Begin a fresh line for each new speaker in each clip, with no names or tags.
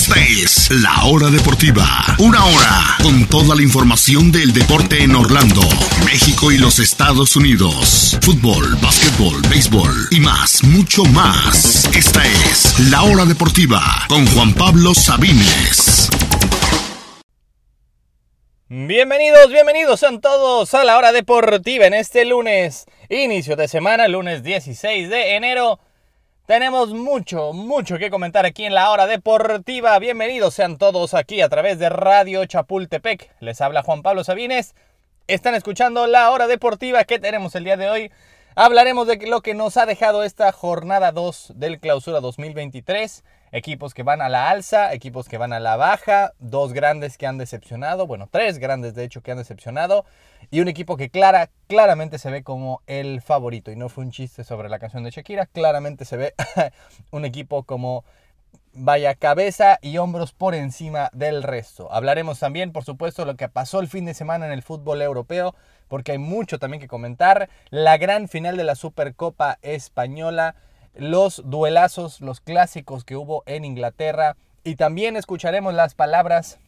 Esta es La Hora Deportiva. Una hora con toda la información del deporte en Orlando, México y los Estados Unidos. Fútbol, básquetbol, béisbol y más, mucho más. Esta es La Hora Deportiva con Juan Pablo Sabines.
Bienvenidos, bienvenidos sean todos a la hora deportiva en este lunes, inicio de semana, lunes 16 de enero. Tenemos mucho, mucho que comentar aquí en la hora deportiva. Bienvenidos sean todos aquí a través de Radio Chapultepec. Les habla Juan Pablo Sabines. Están escuchando la hora deportiva que tenemos el día de hoy. Hablaremos de lo que nos ha dejado esta jornada 2 del clausura 2023 equipos que van a la alza, equipos que van a la baja, dos grandes que han decepcionado, bueno, tres grandes de hecho que han decepcionado, y un equipo que clara, claramente se ve como el favorito. Y no fue un chiste sobre la canción de Shakira, claramente se ve un equipo como vaya cabeza y hombros por encima del resto. Hablaremos también, por supuesto, lo que pasó el fin de semana en el fútbol europeo, porque hay mucho también que comentar. La gran final de la Supercopa Española los duelazos, los clásicos que hubo en Inglaterra y también escucharemos las palabras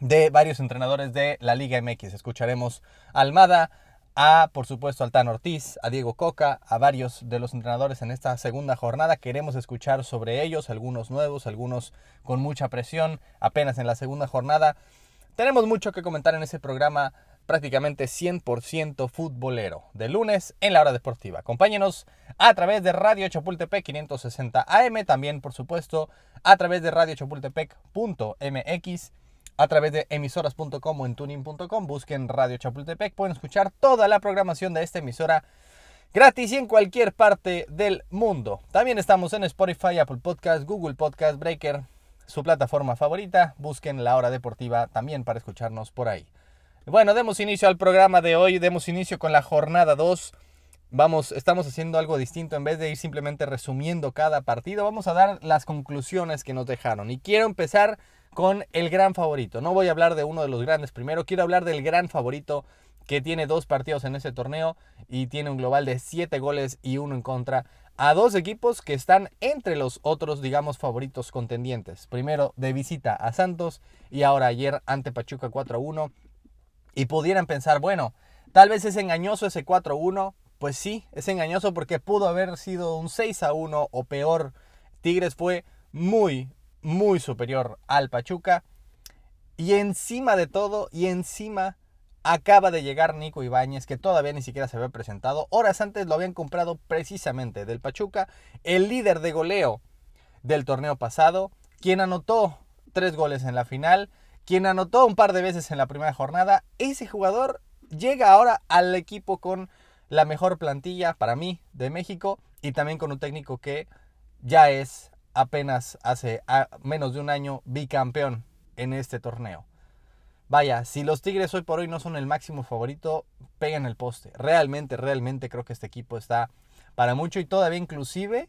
de varios entrenadores de la Liga MX. Escucharemos a Almada, a por supuesto Altán Ortiz, a Diego Coca, a varios de los entrenadores en esta segunda jornada. Queremos escuchar sobre ellos, algunos nuevos, algunos con mucha presión, apenas en la segunda jornada. Tenemos mucho que comentar en ese programa prácticamente 100% futbolero, de lunes en la hora deportiva. Acompáñenos a través de Radio Chapultepec 560 AM, también por supuesto a través de radiochapultepec.mx, a través de emisoras.com o en tuning.com, busquen Radio Chapultepec, pueden escuchar toda la programación de esta emisora gratis y en cualquier parte del mundo. También estamos en Spotify, Apple Podcast, Google Podcast, Breaker, su plataforma favorita. Busquen la hora deportiva también para escucharnos por ahí. Bueno, demos inicio al programa de hoy, demos inicio con la jornada 2. Vamos, estamos haciendo algo distinto en vez de ir simplemente resumiendo cada partido, vamos a dar las conclusiones que nos dejaron. Y quiero empezar con el gran favorito. No voy a hablar de uno de los grandes primero, quiero hablar del gran favorito que tiene dos partidos en ese torneo y tiene un global de 7 goles y uno en contra a dos equipos que están entre los otros, digamos, favoritos contendientes. Primero de visita a Santos y ahora ayer ante Pachuca 4 1 y pudieran pensar, bueno, tal vez es engañoso ese 4-1. Pues sí, es engañoso porque pudo haber sido un 6-1 o peor. Tigres fue muy, muy superior al Pachuca. Y encima de todo, y encima acaba de llegar Nico Ibáñez, que todavía ni siquiera se había presentado. Horas antes lo habían comprado precisamente del Pachuca, el líder de goleo del torneo pasado, quien anotó tres goles en la final quien anotó un par de veces en la primera jornada, ese jugador llega ahora al equipo con la mejor plantilla para mí de México y también con un técnico que ya es apenas hace menos de un año bicampeón en este torneo. Vaya, si los Tigres hoy por hoy no son el máximo favorito, pegan el poste. Realmente, realmente creo que este equipo está para mucho y todavía inclusive,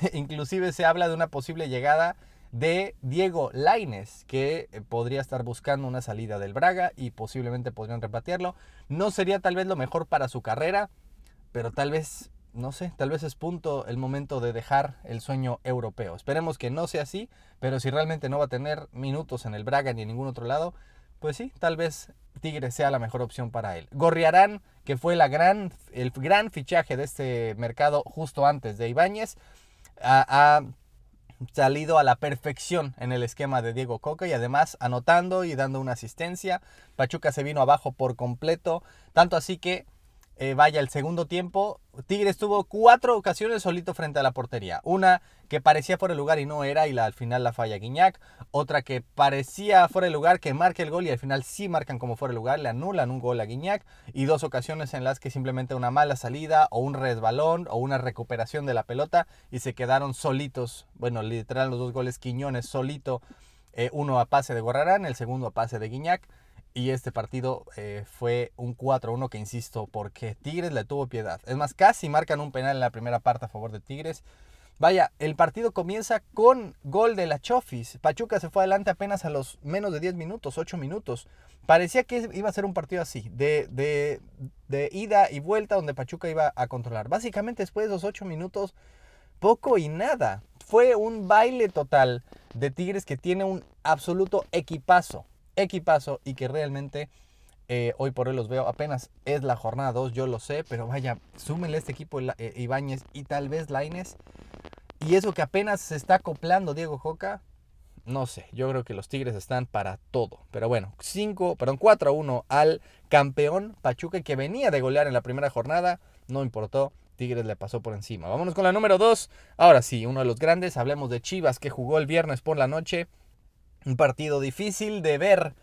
inclusive se habla de una posible llegada de Diego Laines, que eh, podría estar buscando una salida del Braga y posiblemente podrían repatearlo. No sería tal vez lo mejor para su carrera, pero tal vez, no sé, tal vez es punto el momento de dejar el sueño europeo. Esperemos que no sea así, pero si realmente no va a tener minutos en el Braga ni en ningún otro lado, pues sí, tal vez Tigre sea la mejor opción para él. Gorriarán, que fue la gran, el gran fichaje de este mercado justo antes de Ibáñez, a salido a la perfección en el esquema de Diego Coca y además anotando y dando una asistencia. Pachuca se vino abajo por completo, tanto así que eh, vaya el segundo tiempo, Tigres tuvo cuatro ocasiones solito frente a la portería. Una que parecía fuera de lugar y no era y la, al final la falla Guiñac. Otra que parecía fuera de lugar que marca el gol y al final sí marcan como fuera de lugar, le anulan un gol a Guiñac. Y dos ocasiones en las que simplemente una mala salida o un resbalón o una recuperación de la pelota y se quedaron solitos. Bueno, literal los dos goles Quiñones solito. Eh, uno a pase de Gorrarán, el segundo a pase de Guiñac. Y este partido eh, fue un 4-1 que insisto, porque Tigres le tuvo piedad. Es más, casi marcan un penal en la primera parte a favor de Tigres. Vaya, el partido comienza con gol de la Chofis. Pachuca se fue adelante apenas a los menos de 10 minutos, 8 minutos. Parecía que iba a ser un partido así, de, de, de ida y vuelta donde Pachuca iba a controlar. Básicamente después de esos 8 minutos, poco y nada. fue un baile total de Tigres que tiene un absoluto equipazo, equipazo y que realmente eh, hoy por hoy los veo, apenas es la jornada 2, yo lo sé, pero vaya, súmenle este equipo eh, Ibáñez y tal vez Laines. Y eso que apenas se está acoplando Diego Joca, no sé, yo creo que los Tigres están para todo. Pero bueno, 5, perdón, 4 a 1 al campeón Pachuca que venía de golear en la primera jornada, no importó, Tigres le pasó por encima. Vámonos con la número 2. Ahora sí, uno de los grandes, hablemos de Chivas que jugó el viernes por la noche. Un partido difícil de ver.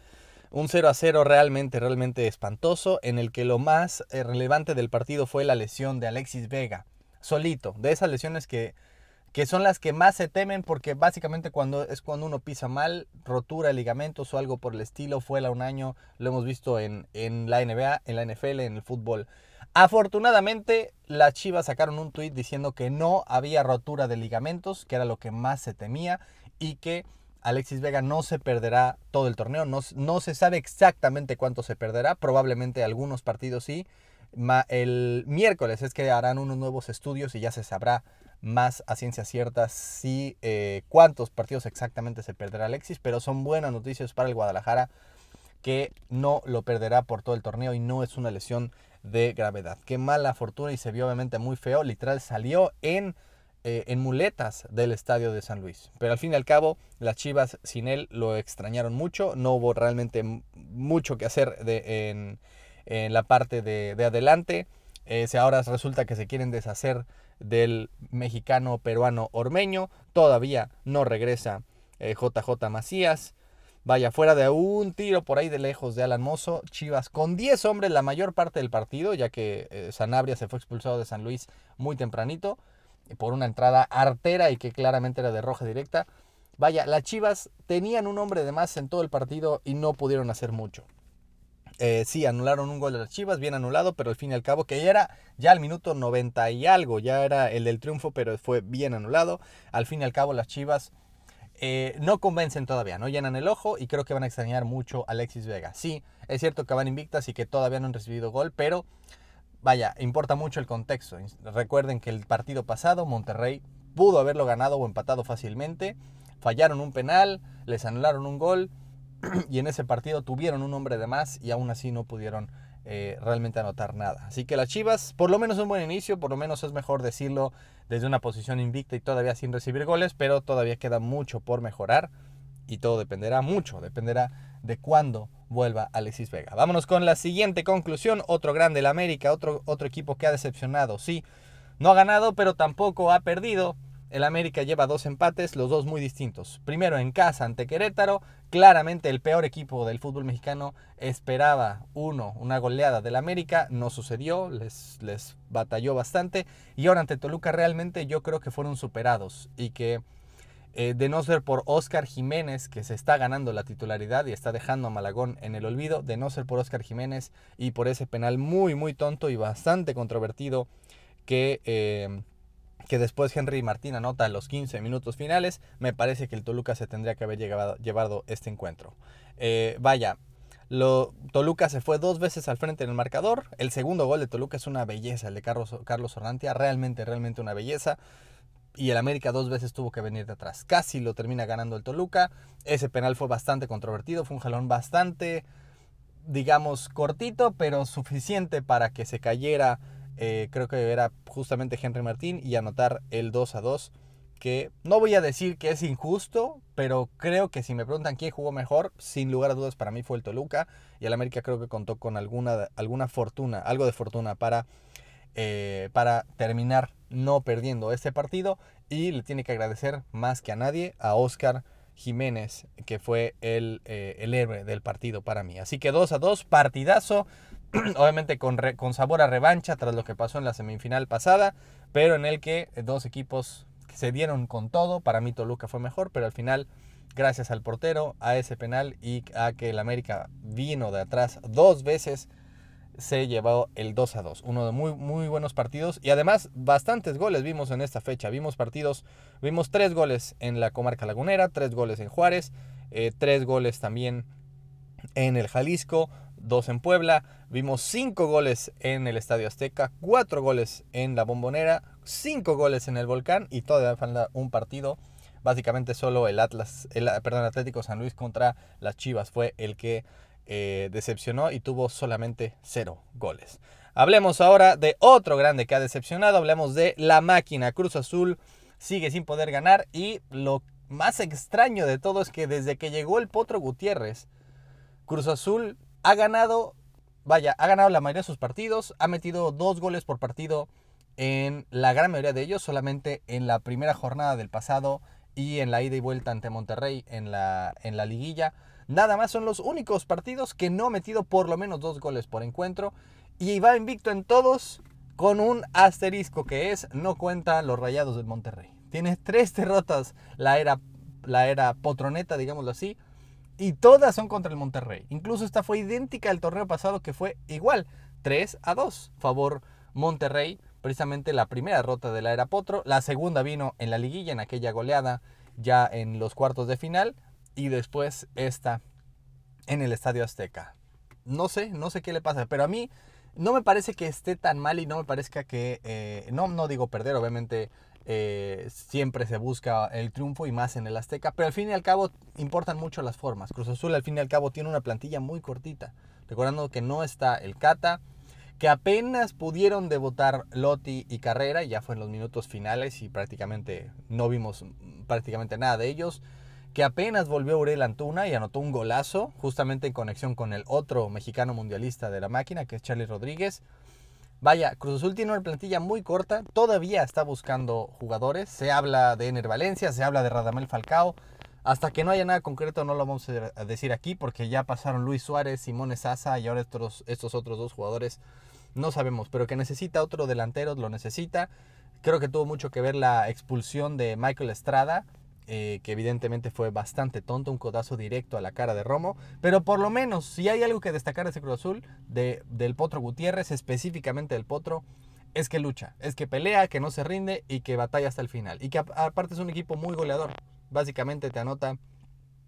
Un 0 a 0 realmente, realmente espantoso, en el que lo más eh, relevante del partido fue la lesión de Alexis Vega. Solito, de esas lesiones que que son las que más se temen porque básicamente cuando es cuando uno pisa mal, rotura de ligamentos o algo por el estilo, fue un año, lo hemos visto en, en la NBA, en la NFL, en el fútbol. Afortunadamente, las Chivas sacaron un tuit diciendo que no había rotura de ligamentos, que era lo que más se temía, y que Alexis Vega no se perderá todo el torneo. No, se sabe exactamente cuánto se perderá, probablemente algunos partidos sí. el miércoles es que harán unos nuevos estudios y ya se sabrá más a ciencia cierta si eh, cuántos partidos exactamente se perderá Alexis, pero son buenas noticias para el Guadalajara que no lo perderá por todo el torneo y no es una lesión de gravedad. Qué mala fortuna y se vio obviamente muy feo, literal salió en, eh, en muletas del estadio de San Luis. Pero al fin y al cabo, las Chivas sin él lo extrañaron mucho, no hubo realmente mucho que hacer de, en, la parte de, adelante. Eh, ahora resulta que se quieren deshacer del mexicano peruano Ormeño. Todavía no regresa JJ eh, Macías. Vaya, fuera de un tiro por ahí de lejos de Alan Mozo, Chivas con 10 hombres la mayor parte del partido, ya que eh, Sanabria se fue expulsado de San Luis muy tempranito por una entrada artera y que claramente era de roja directa. Vaya, las Chivas tenían un hombre de más en todo el partido y no pudieron hacer mucho. Eh, sí, anularon un gol de las Chivas, bien anulado, pero al fin y al cabo, que ya era ya al minuto 90 y algo, ya era el del triunfo, pero fue bien anulado. Al fin y al cabo, las Chivas eh, no convencen todavía, no llenan el ojo y creo que van a extrañar mucho a Alexis Vega. Sí, es cierto que van invictas y que todavía no han recibido gol, pero vaya, importa mucho el contexto. Recuerden que el partido pasado, Monterrey pudo haberlo ganado o empatado fácilmente. Fallaron un penal, les anularon un gol y en ese partido tuvieron un hombre de más y aún así no pudieron eh, realmente anotar nada. Así que las Chivas, por lo menos un buen inicio, por lo menos es mejor decirlo desde una posición invicta y todavía sin recibir goles, pero todavía queda mucho por mejorar y todo dependerá mucho, dependerá de cuándo vuelva Alexis Vega. Vámonos con la siguiente conclusión, otro grande, el América, otro, otro equipo que ha decepcionado, sí, no ha ganado, pero tampoco ha perdido. El América lleva dos empates, los dos muy distintos. Primero en casa ante Querétaro, claramente el peor equipo del fútbol mexicano esperaba uno, una goleada del América, no sucedió, les, les batalló bastante. Y ahora ante Toluca realmente yo creo que fueron superados y que eh, de no ser por Oscar Jiménez, que se está ganando la titularidad y está dejando a Malagón en el olvido, de no ser por Oscar Jiménez y por ese penal muy, muy tonto y bastante controvertido que... Eh, que después Henry Martín anota los 15 minutos finales, me parece que el Toluca se tendría que haber llevado, este encuentro. Eh, vaya, lo, Toluca se fue dos veces al frente en el marcador. El segundo gol de Toluca es una belleza, el de Carlos, Carlos realmente, realmente una belleza. Y el América dos veces tuvo que venir de atrás. Casi lo termina ganando el Toluca. Ese penal fue bastante controvertido, fue un jalón bastante, digamos, cortito, pero suficiente para que se cayera eh, creo que era justamente Henry Martín y anotar el 2 a 2 que no voy a decir que es injusto, pero creo que si me preguntan quién jugó mejor, sin lugar a dudas para mí fue el Toluca y el América creo que contó con alguna, alguna fortuna, algo de fortuna para, eh, para terminar no perdiendo este partido y le tiene que agradecer más que a nadie a Oscar Jiménez, que fue el, eh, el héroe del partido para mí. Así que 2 a 2, partidazo. obviamente con, con, sabor a revancha tras lo que pasó en la semifinal pasada, pero en el que dos equipos se dieron con todo. Para mí Toluca fue mejor, pero al final, gracias al portero, a ese penal y a que el América vino de atrás dos veces, se llevó el 2 a 2. Uno de muy, muy buenos partidos y además bastantes goles vimos en esta fecha. Vimos partidos, vimos tres goles en la comarca lagunera, tres goles en Juárez, eh, tres goles también en el Jalisco, dos en Puebla, vimos cinco goles en el Estadio Azteca, cuatro goles en la Bombonera, cinco goles en el Volcán y todavía falta un partido. Básicamente solo el Atlas, el, perdón, Atlético San Luis contra las Chivas fue el que eh, decepcionó y tuvo solamente cero goles. Hablemos ahora de otro grande que ha decepcionado, hablemos de la máquina Cruz Azul, sigue sin poder ganar y lo más extraño de todo es que desde que llegó el Potro Gutiérrez, Cruz Azul ha ganado, vaya, ha ganado la mayoría de sus partidos, ha metido dos goles por partido en la gran mayoría de ellos, solamente en la primera jornada del pasado y en la ida y vuelta ante Monterrey en la, en la liguilla. Nada más son los únicos partidos que no ha metido por lo menos dos goles por encuentro y va invicto en todos con un asterisco que es no cuenta los rayados del Monterrey. Tiene tres derrotas la era, la era potroneta, digámoslo así, y todas son contra el Monterrey. Incluso esta fue idéntica al torneo pasado que fue igual, 3 a 2, favor Monterrey. Precisamente la primera derrota de la era Potro, la segunda vino en la liguilla, en aquella goleada ya en los cuartos de final, y después esta en el Estadio Azteca. No sé, no sé qué le pasa, pero a mí no me parece que esté tan mal y no me parezca que, eh, no, no digo perder, obviamente eh, siempre se busca el triunfo y más en el Azteca, pero al fin y al cabo importan mucho las formas. Cruz Azul al fin y al cabo tiene una plantilla muy cortita, recordando que no está el Cata, que apenas pudieron debutar Lotti y Carrera, ya fue en los minutos finales y prácticamente no vimos prácticamente nada de ellos, que apenas volvió Uriel Antuna y anotó un golazo, justamente en conexión con el otro mexicano mundialista de la máquina, que es Charlie Rodríguez. Vaya, Cruz Azul tiene una plantilla muy corta, todavía está buscando jugadores. Se habla de Ener Valencia, se habla de Radamel Falcao. Hasta que no haya nada concreto no lo vamos a decir aquí porque ya pasaron Luis Suárez, Simón Sasa y ahora estos, estos otros dos jugadores no sabemos, pero que necesita otro delantero, lo necesita. Creo que tuvo mucho que ver la expulsión de Michael Estrada eh, que evidentemente fue bastante tonto, un codazo directo a la cara de Romo, pero por lo menos, si hay algo que destacar de ese Cruz Azul, de, del Potro Gutiérrez, específicamente del Potro, es que lucha, es que pelea, que no se rinde y que batalla hasta el final. Y que aparte es un equipo muy goleador. Básicamente te anota,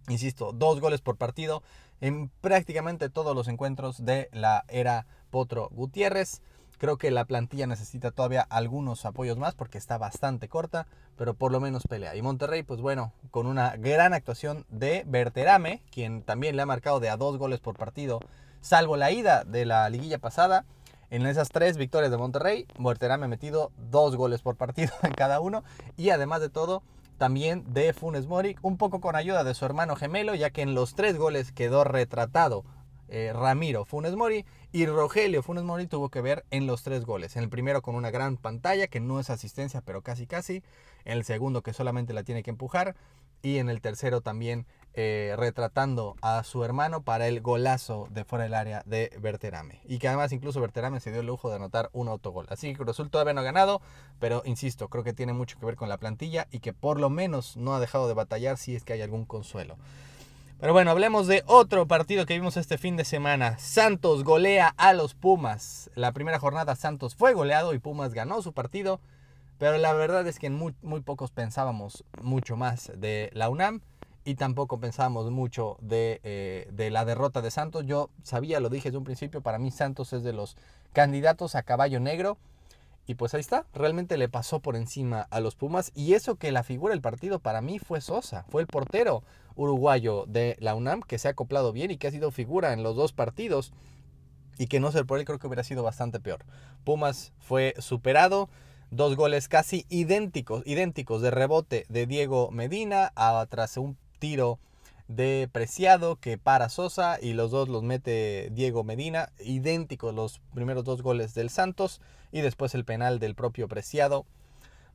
insisto, dos goles por partido en prácticamente todos los encuentros de la era Potro Gutiérrez. Creo que la plantilla necesita todavía algunos apoyos más porque está bastante corta, pero por lo menos pelea. Y Monterrey, pues bueno, con una gran actuación de Berterame, quien también le ha marcado de a dos goles por partido, salvo la ida de la liguilla pasada. En esas tres victorias de Monterrey, Berterame ha metido dos goles por partido en cada uno. Y además de todo, también de Funes Mori, un poco con ayuda de su hermano gemelo, ya que en los tres goles quedó retratado eh, Ramiro Funes Mori y Rogelio Funes Mori tuvo que ver en los tres goles. En el primero con una gran pantalla que no es asistencia pero casi casi. En el segundo que solamente la tiene que empujar. Y en el tercero también eh, retratando a su hermano para el golazo de fuera del área de Berterame. Y que además incluso Berterame se dio el lujo de anotar un autogol. Así que Cruz Azul todavía no ha ganado, pero insisto, creo que tiene mucho que ver con la plantilla y que por lo menos no ha dejado de batallar si es que hay algún consuelo. Pero bueno, hablemos de otro partido que vimos este fin de semana. Santos golea a los Pumas. La primera jornada Santos fue goleado y Pumas ganó su partido. Pero la verdad es que muy, muy pocos pensábamos mucho más de la UNAM y tampoco pensábamos mucho de, eh, de, la derrota de Santos. Yo sabía, lo dije desde un principio, para mí Santos es de los candidatos a caballo negro. Y pues ahí está, realmente le pasó por encima a los Pumas. Y eso que la figura del partido para mí fue Sosa, fue el portero uruguayo de la UNAM que se ha acoplado bien y que ha sido figura en los dos partidos. Y que no ser por él creo que hubiera sido bastante peor. Pumas fue superado. Dos goles casi idénticos, idénticos de rebote de Diego Medina tras un tiro de Preciado que para Sosa y los dos los mete Diego Medina, idénticos los primeros dos goles del Santos y después el penal del propio Preciado.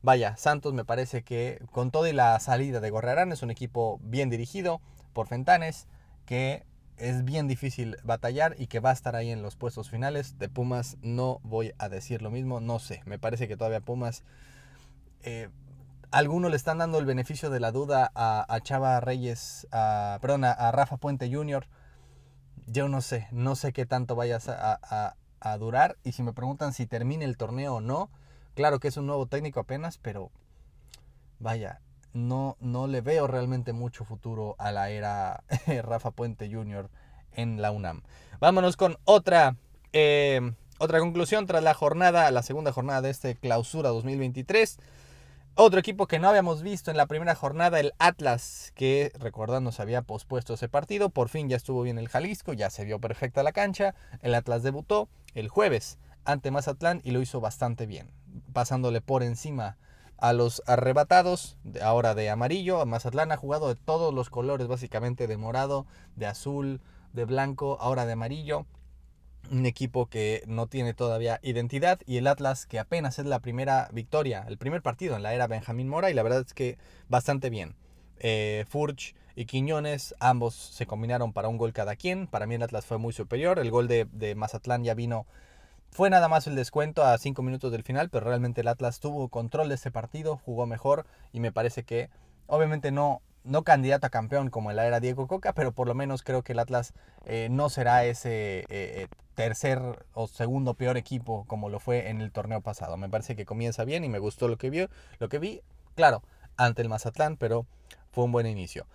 Vaya, Santos me parece que con toda la salida de Gorrerán es un equipo bien dirigido por Fentanes que es bien difícil batallar y que va a estar ahí en los puestos finales. De Pumas no voy a decir lo mismo, no sé, me parece que todavía Pumas eh, algunos le están dando el beneficio de la duda a, Chava Reyes, a, perdón, a, Rafa Puente Jr. Yo no sé, no sé qué tanto vayas a, durar. Y si me preguntan si termine el torneo o no, claro que es un nuevo técnico apenas, pero vaya, no, no le veo realmente mucho futuro a la era Rafa Puente Jr. en la UNAM. Vámonos con otra, eh, otra conclusión tras la jornada, la segunda jornada de este clausura 2023. Otro equipo que no habíamos visto en la primera jornada, el Atlas, que recordando se había pospuesto ese partido, por fin ya estuvo bien el Jalisco, ya se vio perfecta la cancha, el Atlas debutó el jueves ante Mazatlán y lo hizo bastante bien, pasándole por encima a los arrebatados, ahora de amarillo, Mazatlán ha jugado de todos los colores, básicamente de morado, de azul, de blanco, ahora de amarillo, un equipo que no tiene todavía identidad y el Atlas que apenas es la primera victoria, el primer partido en la era Benjamín Mora y la verdad es que bastante bien. Eh, Furch y Quiñones, ambos se combinaron para un gol cada quien. Para mí el Atlas fue muy superior. El gol de, de Mazatlán ya vino, fue nada más el descuento a cinco minutos del final, pero realmente el Atlas tuvo control de ese partido, jugó mejor y me parece que obviamente no, no candidato a campeón como la era Diego Coca, pero por lo menos creo que el Atlas eh, no será ese eh, eh, tercer o segundo peor equipo como lo fue en el torneo pasado. Me parece que comienza bien y me gustó lo que vi, lo que vi, claro, ante el Mazatlán, pero fue un buen inicio.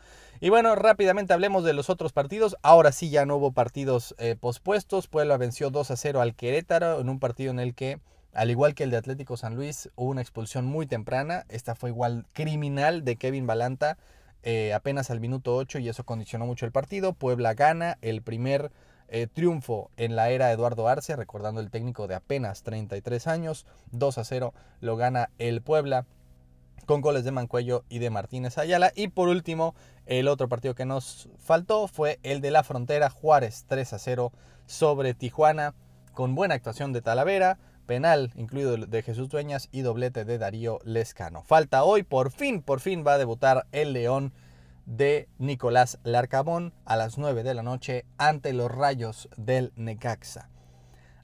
Y bueno, rápidamente hablemos de los otros partidos. Ahora sí ya no hubo partidos pospuestos. Puebla venció 2 a 0 al Querétaro en un partido en el que al igual que el de Atlético San Luis, hubo una expulsión muy temprana. Esta fue igual criminal de Kevin Balanta eh, apenas al minuto 8 y eso condicionó mucho el partido. Puebla gana el primer eh, triunfo en la era Eduardo Arce, recordando el técnico de apenas 33 años. 2 a 0 lo gana el Puebla con goles de Mancuello y de Martínez Ayala. Y por último, el otro partido que nos faltó fue el de la frontera Juárez 3 a 0 sobre Tijuana, con buena actuación de Talavera, penal incluido de Jesús Dueñas y doblete de Darío Lescano. Falta hoy, por fin, por fin va a debutar el León de Nicolás Larcamón a las 9 de la noche ante los rayos del Necaxa.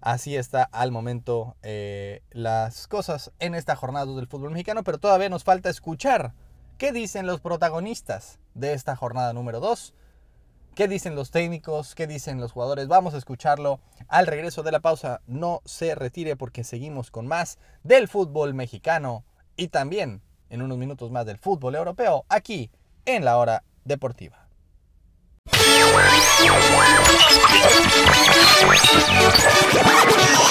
Así está al momento eh, las cosas en esta jornada del fútbol mexicano, pero todavía nos falta escuchar qué dicen los protagonistas de esta jornada número 2 ¿Qué dicen los técnicos? ¿Qué dicen los jugadores? Vamos a escucharlo al regreso de la pausa. No se retire porque seguimos con más del fútbol mexicano y también en unos minutos más del fútbol europeo aquí en la hora deportiva.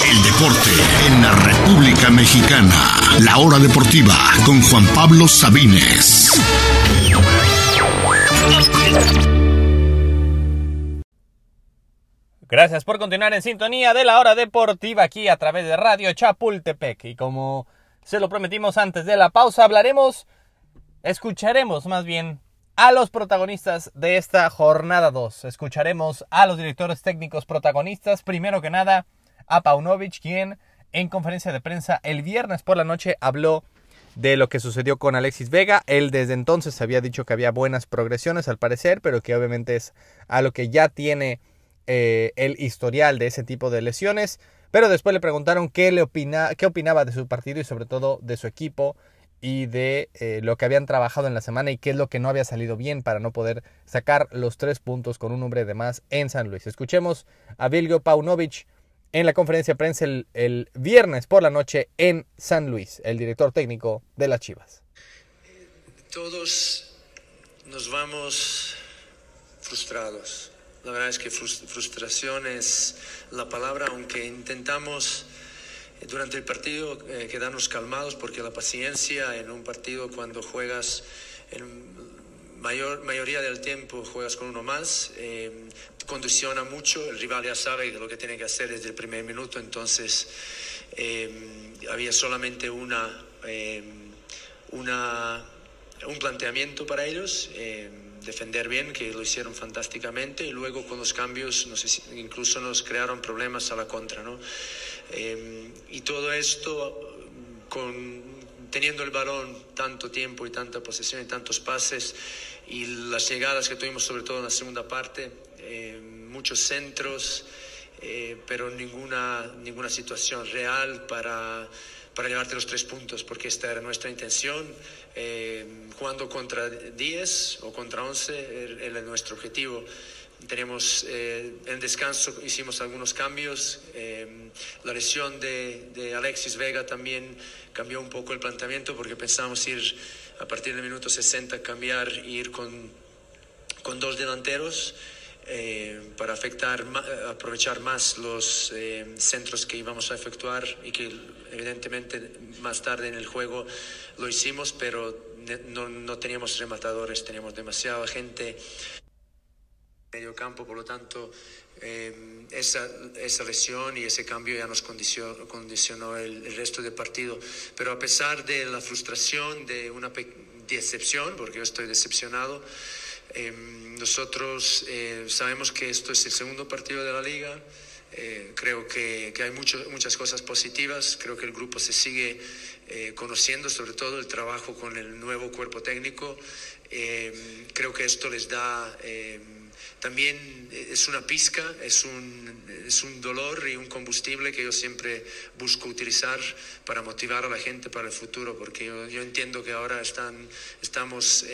El deporte en la República Mexicana. La hora deportiva con Juan Pablo Sabines.
Gracias por continuar en sintonía de la hora deportiva aquí a través de Radio Chapultepec. Y como se lo prometimos antes de la pausa, hablaremos, escucharemos más bien a los protagonistas de esta jornada 2. Escucharemos a los directores técnicos protagonistas. Primero que nada, a Paunovic, quien en conferencia de prensa el viernes por la noche habló de lo que sucedió con Alexis Vega. Él desde entonces había dicho que había buenas progresiones al parecer, pero que obviamente es a lo que ya tiene eh, el historial de ese tipo de lesiones. Pero después le preguntaron qué, le opina, qué opinaba de su partido y sobre todo de su equipo y de eh, lo que habían trabajado en la semana y qué es lo que no había salido bien para no poder sacar los tres puntos con un hombre de más en San Luis. Escuchemos a Vilgo Paunovic en la conferencia de prensa el, el viernes por la noche en San Luis, el director técnico de las Chivas.
Todos nos vamos frustrados la verdad es que frustración es la palabra, aunque intentamos eh, durante el partido eh, quedarnos calmados porque la paciencia en un partido cuando juegas en mayor mayoría del tiempo juegas con uno más eh, condiciona mucho. El rival ya sabe lo que tiene que hacer desde el primer minuto entonces había solamente una una un planteamiento para ellos defender bien, que lo hicieron fantásticamente, y luego con los cambios incluso nos crearon problemas a la contra. ¿no? Eh, y todo esto, con, teniendo el balón tanto tiempo y tanta posesión y tantos pases, y las llegadas que tuvimos sobre todo en la segunda parte, eh, muchos centros, eh, pero ninguna, ninguna situación real para para llevarte los tres puntos, porque esta era nuestra intención. Eh, jugando contra 10 o contra 11 er, era nuestro objetivo. Tenemos eh, en descanso, hicimos algunos cambios. Eh, la lesión de, de, Alexis Vega también cambió un poco el planteamiento porque pensábamos ir a partir del minuto 60, cambiar e ir con, con dos delanteros. Eh, para afectar, aprovechar más los eh, centros que íbamos a efectuar y que evidentemente más tarde en el juego lo hicimos, pero no, no teníamos rematadores, teníamos demasiada gente medio campo, por lo tanto, eh, esa, esa, lesión y ese cambio ya nos condicionó, condicionó el, el, resto del partido. Pero a pesar de la frustración, de una decepción, porque yo estoy decepcionado, eh, nosotros eh, sabemos que esto es el segundo partido de la liga. Eh, creo que, que hay mucho, muchas cosas positivas, creo que el grupo se sigue eh, conociendo, sobre todo el trabajo con el nuevo cuerpo técnico. creo que esto les da también es una pizca, es un, es un dolor y un combustible que yo siempre busco utilizar para motivar a la gente para el futuro, porque yo, yo entiendo que ahora están, estamos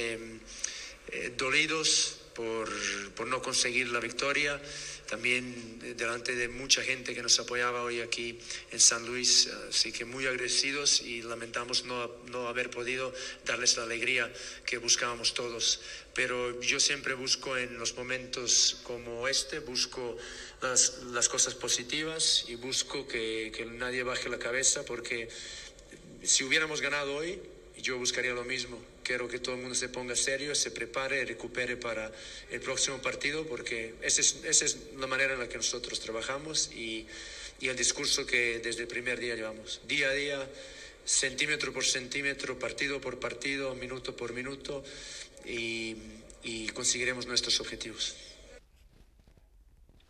eh, eh, dolidos por, por, no conseguir la victoria, también delante de mucha gente que nos apoyaba hoy aquí en San Luis, así que muy agradecidos y lamentamos no, no haber podido darles la alegría que buscábamos todos. Pero yo siempre busco en los momentos como este, busco las, las cosas positivas y busco que, que nadie baje la cabeza porque si hubiéramos ganado hoy, yo buscaría lo mismo. Quiero que todo el mundo se ponga serio, se prepare, recupere para el próximo partido, porque esa es, esa es la manera en la que nosotros trabajamos y, y el discurso que desde el primer día llevamos. Día a día, centímetro por centímetro, partido por partido, minuto por minuto, y, y conseguiremos nuestros objetivos.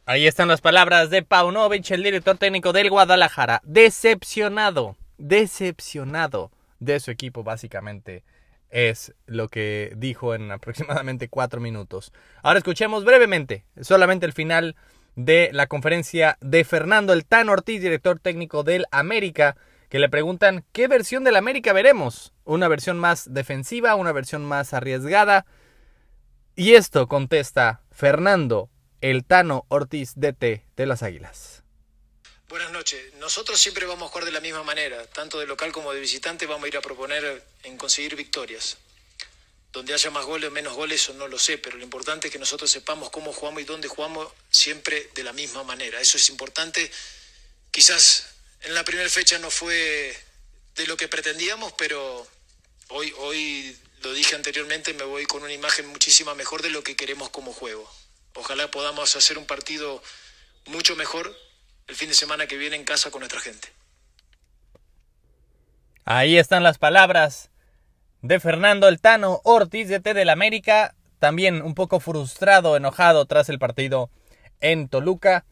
Ahí están las palabras de Paunovic, el director técnico del Guadalajara. Decepcionado, decepcionado de su equipo, básicamente es lo que dijo en aproximadamente cuatro minutos. Ahora escuchemos brevemente, solamente el final de la conferencia de Fernando El Tan Ortiz, director técnico del América, que le preguntan qué versión del América veremos. Una versión más defensiva, una versión más arriesgada. Y esto contesta Fernando El Tano Ortiz DT de las Águilas.
Buenas noches. Nosotros siempre vamos a jugar de la misma manera, tanto de local como de visitante vamos a ir a proponer en conseguir victorias. Donde haya más goles o menos goles, eso no lo sé, pero lo importante es que nosotros sepamos cómo jugamos y dónde jugamos siempre de la misma manera. Eso es importante. Quizás en la primera fecha no fue de lo que pretendíamos, pero hoy, hoy lo dije anteriormente, me voy con una imagen muchísima mejor de lo que queremos como juego. Ojalá podamos hacer un partido mucho mejor el fin de semana que viene en casa con nuestra gente.
Ahí están las palabras de Fernando Eltano Ortiz de T del América, también un poco frustrado, enojado tras el partido en Toluca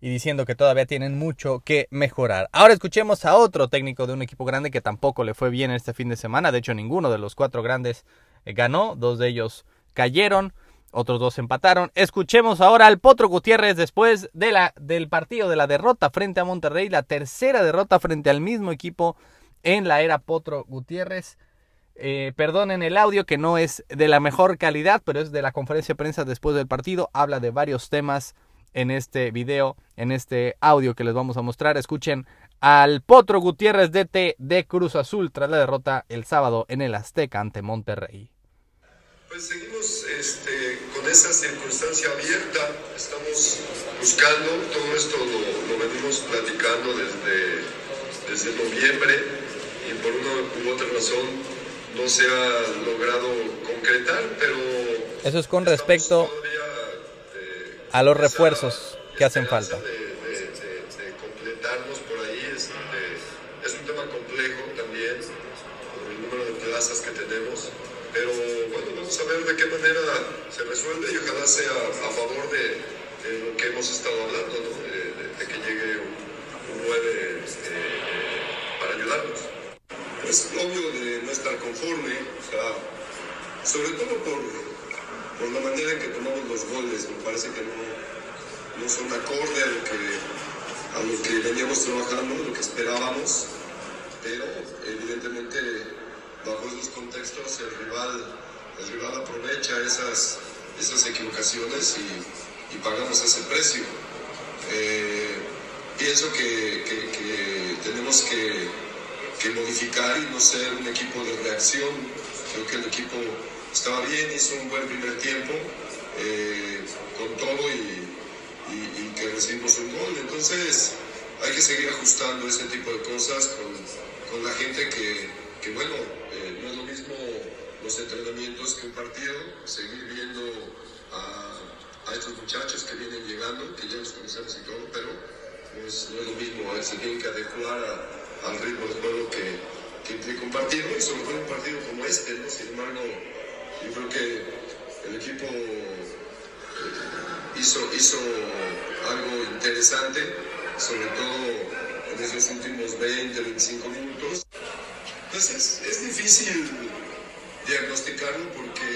y diciendo que todavía tienen mucho que mejorar. Ahora escuchemos a otro técnico de un equipo grande que tampoco le fue bien este fin de semana, de hecho ninguno de los cuatro grandes eh, ganó, dos de ellos cayeron. Otros dos empataron. Escuchemos ahora al Potro Gutiérrez después de la, del partido de la derrota frente a Monterrey, la tercera derrota frente al mismo equipo en la era Potro Gutiérrez. Eh, perdonen el audio que no es de la mejor calidad, pero es de la conferencia de prensa después del partido. Habla de varios temas en este video, en este audio que les vamos a mostrar. Escuchen al Potro Gutiérrez DT de Cruz Azul tras la derrota el sábado en el Azteca ante Monterrey.
Pues seguimos este, con esa circunstancia abierta, estamos buscando, todo esto lo, lo venimos platicando desde, desde noviembre y por una u otra razón no se ha logrado concretar, pero...
Eso es con respecto
eh,
a los refuerzos que hacen falta.
De, de, de, de completarnos por ahí, es, es un tema complejo también, por el número de plazas que resuelve y ojalá sea a favor de, de lo que hemos estado hablando, ¿no? de, de, de, que llegue un, un 9 este, para ayudarnos. Es obvio de no estar conforme, o sea, sobre todo por, por la manera en que tomamos los goles, me parece que no, no son acorde a lo que, a lo que veníamos trabajando, lo que esperábamos, pero evidentemente bajo esos contextos el rival, el rival aprovecha esas, esas equivocaciones y, y pagamos ese precio. Eh, pienso que, que, que tenemos que, que, modificar y no ser un equipo de reacción. Creo que el equipo estaba bien, hizo un buen primer tiempo. Eh, con todo recibimos un gol. Entonces hay que seguir ajustando ese tipo de cosas con, la gente que, que bueno, eh, no es lo mismo entrenamientos que un partido, seguir viendo a, estos muchachos que vienen llegando, que ya los conocemos y todo, pero no es, no es lo mismo, eh, se tienen que adecuar al ritmo de juego que, que un partido, y sobre todo un partido como este, ¿no? sin embargo, yo creo que el equipo hizo, hizo algo interesante, sobre todo en esos últimos 20, 25 minutos. Entonces es, difícil diagnosticarlo porque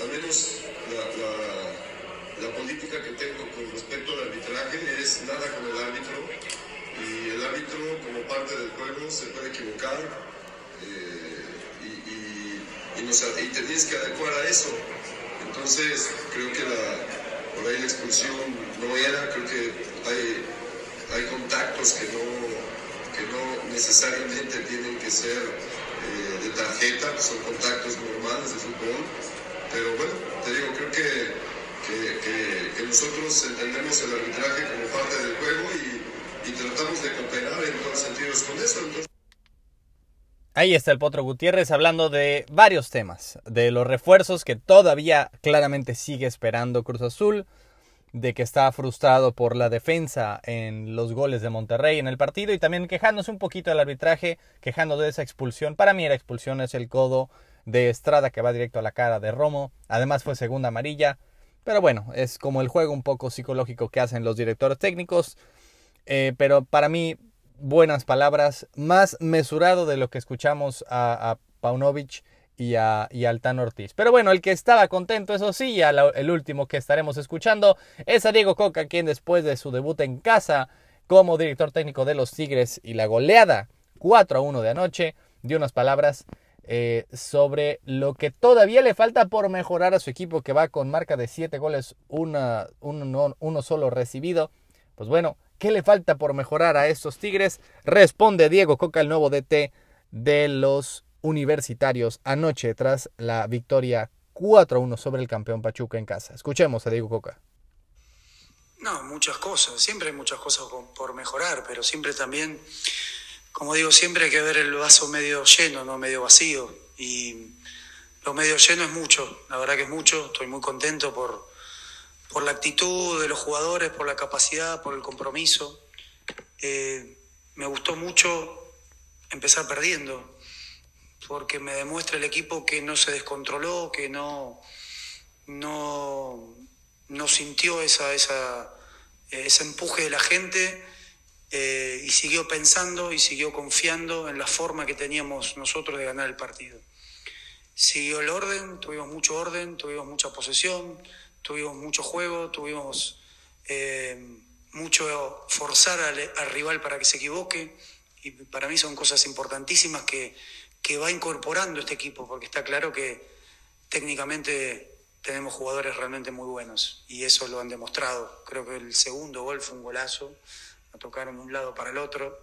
al menos la, política que tengo con respecto al arbitraje es nada con el árbitro y el árbitro como parte del juego se puede equivocar eh, y, y, te tienes que adecuar a eso. Entonces creo que por ahí la expulsión no era, creo que hay, hay contactos que no, que no necesariamente tienen que ser eh, de tarjeta, son contactos normales de fútbol, pero bueno, te digo, creo que, que, que, nosotros entendemos el arbitraje como parte del juego y, y tratamos de cooperar en todos sentidos con eso. Entonces,
Ahí está el Potro Gutiérrez hablando de varios temas, de los refuerzos que todavía claramente sigue esperando Cruz Azul, de que está frustrado por la defensa en los goles de Monterrey en el partido y también quejándose un poquito del arbitraje, quejando de esa expulsión. Para mí la expulsión es el codo de Estrada que va directo a la cara de Romo, además fue segunda amarilla, pero bueno, es como el juego un poco psicológico que hacen los directores técnicos, eh, pero para mí buenas palabras, más mesurado de lo que escuchamos a, a Paunovic y a, y Ortiz. Pero bueno, el que estaba contento, eso sí, el último que estaremos escuchando es a Diego Coca, quien después de su debut en casa como director técnico de los Tigres y la goleada 4 a 1 de anoche, dio unas palabras eh, sobre lo que todavía le falta por mejorar a su equipo que va con marca de 7 goles, una, uno, uno solo recibido. Pues bueno, ¿Qué le falta por mejorar a estos Tigres? Responde Diego Coca, el nuevo DT de los universitarios anoche tras la victoria 4-1 sobre el campeón Pachuca en casa. Escuchemos a Diego Coca.
No, muchas cosas, siempre hay muchas cosas por mejorar, pero siempre también, como digo, siempre hay que ver el vaso medio lleno, no medio vacío. Y lo medio lleno es mucho, la verdad que es mucho, estoy muy contento por, por la actitud de los jugadores, por la capacidad, por el compromiso. Eh, me gustó mucho empezar perdiendo, porque me demuestra el equipo que no se descontroló, que no, no, no sintió esa, esa, ese empuje de la gente eh, y siguió pensando y siguió confiando en la forma que teníamos nosotros de ganar el partido. Siguió el orden, tuvimos mucho orden, tuvimos mucha posesión tuvimos mucho juego, tuvimos eh, mucho forzar al, rival para que se equivoque y para mí son cosas importantísimas que, que va incorporando este equipo porque está claro que técnicamente tenemos jugadores realmente muy buenos y eso lo han demostrado. Creo que el segundo gol fue un golazo, lo tocaron de un lado para el otro.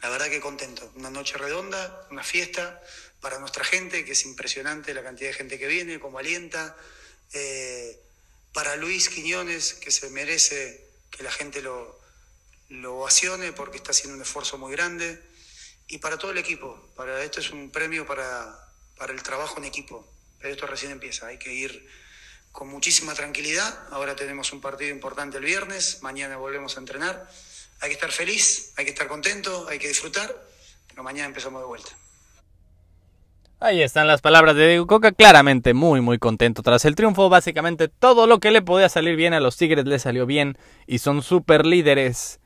La verdad que contento, una noche redonda, una fiesta para nuestra gente, que es impresionante la cantidad de gente que viene, cómo alienta. Eh, para Luis Quiñones, que se merece que la gente lo, lo ovacione porque está haciendo un esfuerzo muy grande, y para todo el equipo. Para esto es un premio para, para el trabajo en equipo. Pero esto recién empieza, hay que ir con muchísima tranquilidad. Ahora tenemos un partido importante el viernes, mañana volvemos a entrenar. Hay que estar feliz, hay que estar contento, hay que disfrutar, pero mañana empezamos de vuelta.
Ahí están las palabras de Diego Coca, claramente muy muy contento tras el triunfo, básicamente todo lo que le podía salir bien a los Tigres le salió bien y son super líderes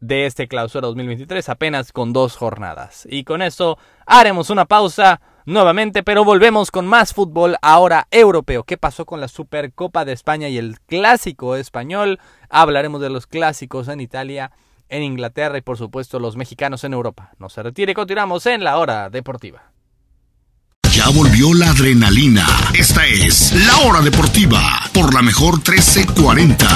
de este clausura 2023 apenas con dos jornadas. Y con eso haremos una pausa nuevamente, pero volvemos con más fútbol ahora europeo. ¿Qué pasó con la Supercopa de España y el clásico español? Hablaremos de los clásicos en Italia, en Inglaterra y por supuesto los mexicanos en Europa. No se retire, continuamos en la hora deportiva.
Ya volvió la adrenalina. Esta es La Hora Deportiva por la mejor 1340.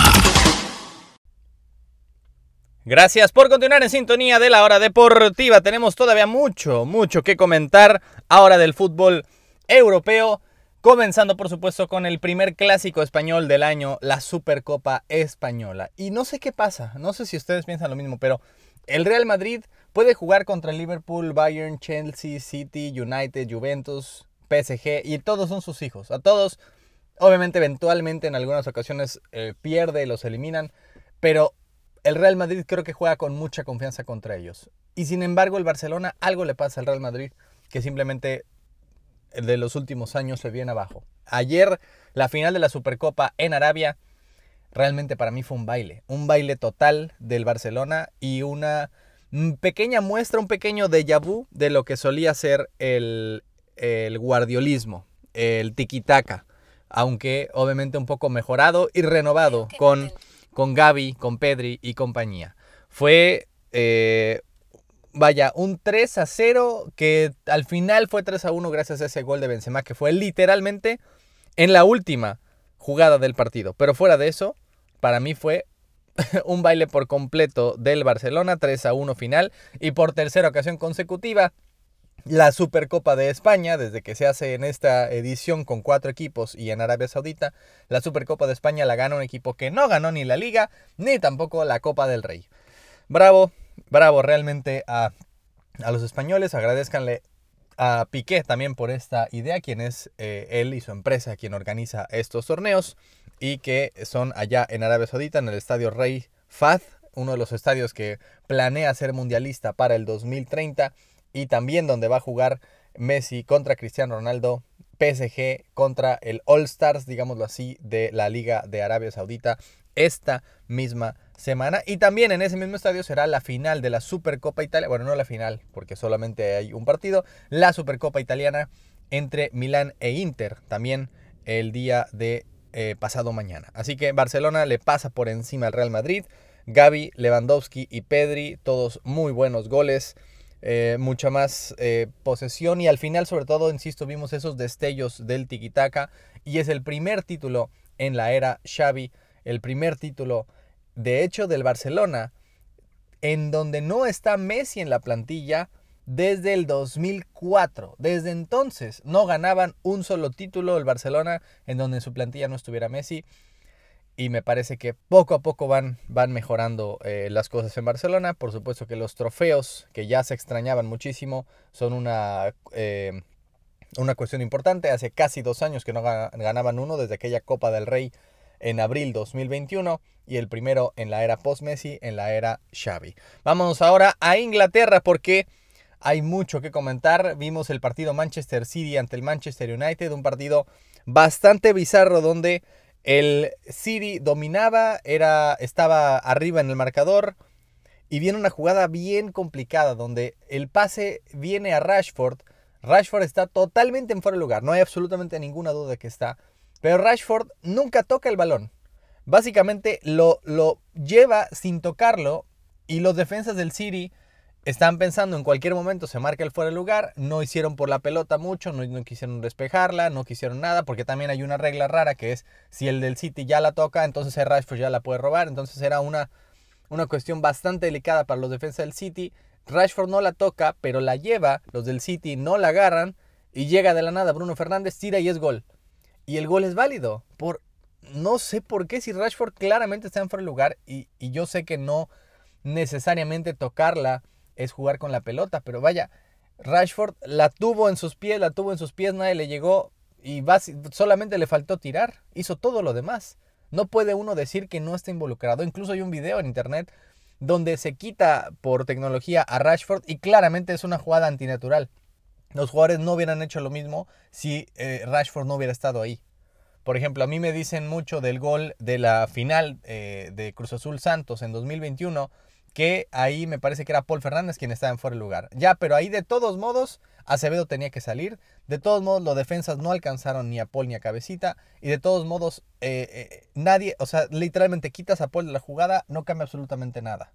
Gracias por continuar en sintonía de la hora deportiva. Tenemos todavía mucho, mucho que comentar ahora del fútbol europeo. Comenzando por supuesto con el primer clásico español del año, la Supercopa Española. Y no sé qué pasa, no sé si ustedes piensan lo mismo, pero el Real Madrid puede jugar contra Liverpool, Bayern, Chelsea, City, United, Juventus, PSG y todos son sus hijos. A todos, obviamente eventualmente en algunas ocasiones eh, pierde, los eliminan, pero el Real Madrid creo que juega con mucha confianza contra ellos. Y sin embargo el Barcelona algo le pasa al Real Madrid que simplemente de los últimos años se viene abajo. Ayer, la final de la Supercopa en Arabia, realmente para mí fue un baile. Un baile total del Barcelona y una pequeña muestra, un pequeño déjà vu de lo que solía ser el, el guardiolismo, el tiki-taka. Aunque obviamente un poco mejorado y renovado con, con Gaby, con Pedri y compañía. Fue eh, vaya, un 3 a 0 que al final fue 3 a 1 gracias a ese gol de Benzema que fue literalmente en la última jugada del partido. Pero fuera de eso, para mí fue un baile por completo del Barcelona, 3 a 1 final y por tercera ocasión consecutiva la Supercopa de España, desde que se hace en esta edición con cuatro equipos y en Arabia Saudita, la Supercopa de España la gana un equipo que no ganó ni la Liga ni tampoco la Copa del Rey. Bravo, bravo realmente a, los españoles, agradezcanle a Piqué también por esta idea, quien es eh, él y su empresa quien organiza estos torneos y que son allá en Arabia Saudita, en el estadio Rey Fad, uno de los estadios que planea ser mundialista para el 2030 y también donde va a jugar Messi contra Cristiano Ronaldo, PSG contra el All Stars, digámoslo así, de la Liga de Arabia Saudita esta misma semana. Y también en ese mismo estadio será la final de la Supercopa Italia. Bueno, no la final, porque solamente hay un partido. La Supercopa Italiana entre Milán e Inter. También el día de eh, pasado mañana. Así que Barcelona le pasa por encima al Real Madrid. Gaby, Lewandowski y Pedri, todos muy buenos goles. Eh, mucha más eh, posesión y al final sobre todo, insisto, vimos esos destellos del tiki-taka y es el primer título en la era Xavi, el primer título de hecho del Barcelona, en donde no está Messi en la plantilla desde el 2004. Desde entonces no ganaban un solo título el Barcelona en donde en su plantilla no estuviera Messi. Y me parece que poco a poco van, van mejorando eh, las cosas en Barcelona. Por supuesto que los trofeos, que ya se extrañaban muchísimo, son una, eh, una cuestión importante. Hace casi dos años que no ganaban uno desde aquella Copa del Rey en abril 2021 y el primero en la era post-Messi, en la era Xavi. Vámonos ahora a Inglaterra porque hay mucho que comentar. Vimos el partido Manchester City ante el Manchester United, un partido bastante bizarro donde el City dominaba, era, estaba arriba en el marcador y viene una jugada bien complicada donde el pase viene a Rashford. Rashford está totalmente en fuera de lugar, no hay absolutamente ninguna duda de que está. Pero Rashford nunca toca el balón. Básicamente lo, lo lleva sin tocarlo y los defensas del City están pensando en cualquier momento se marca el fuera de lugar, no hicieron por la pelota mucho, no, quisieron despejarla, no quisieron nada, porque también hay una regla rara que es si el del City ya la toca, entonces el Rashford ya la puede robar, entonces era una, una cuestión bastante delicada para los defensas del City. Rashford no la toca, pero la lleva, los del City no la agarran y llega de la nada Bruno Fernández, tira y es gol y el gol es válido. Por, no sé por qué, si Rashford claramente está en fuera de lugar y, yo sé que no necesariamente tocarla es jugar con la pelota, pero vaya, Rashford la tuvo en sus pies, la tuvo en sus pies, nadie le llegó y solamente le faltó tirar, hizo todo lo demás. No puede uno decir que no está involucrado. Incluso hay un video en internet donde se quita por tecnología a Rashford y claramente es una jugada antinatural. Los jugadores no hubieran hecho lo mismo si eh, Rashford no hubiera estado ahí. Por ejemplo, a mí me dicen mucho del gol de la final eh, de Cruz Azul Santos en 2021, que ahí me parece que era Paul Fernández quien estaba en fuera de lugar. Ya, pero ahí de todos modos Acevedo tenía que salir. De todos modos los defensas no alcanzaron ni a Paul ni a Cabecita. Y de todos modos eh, nadie, o sea, literalmente quitas a Paul de la jugada, no cambia absolutamente nada.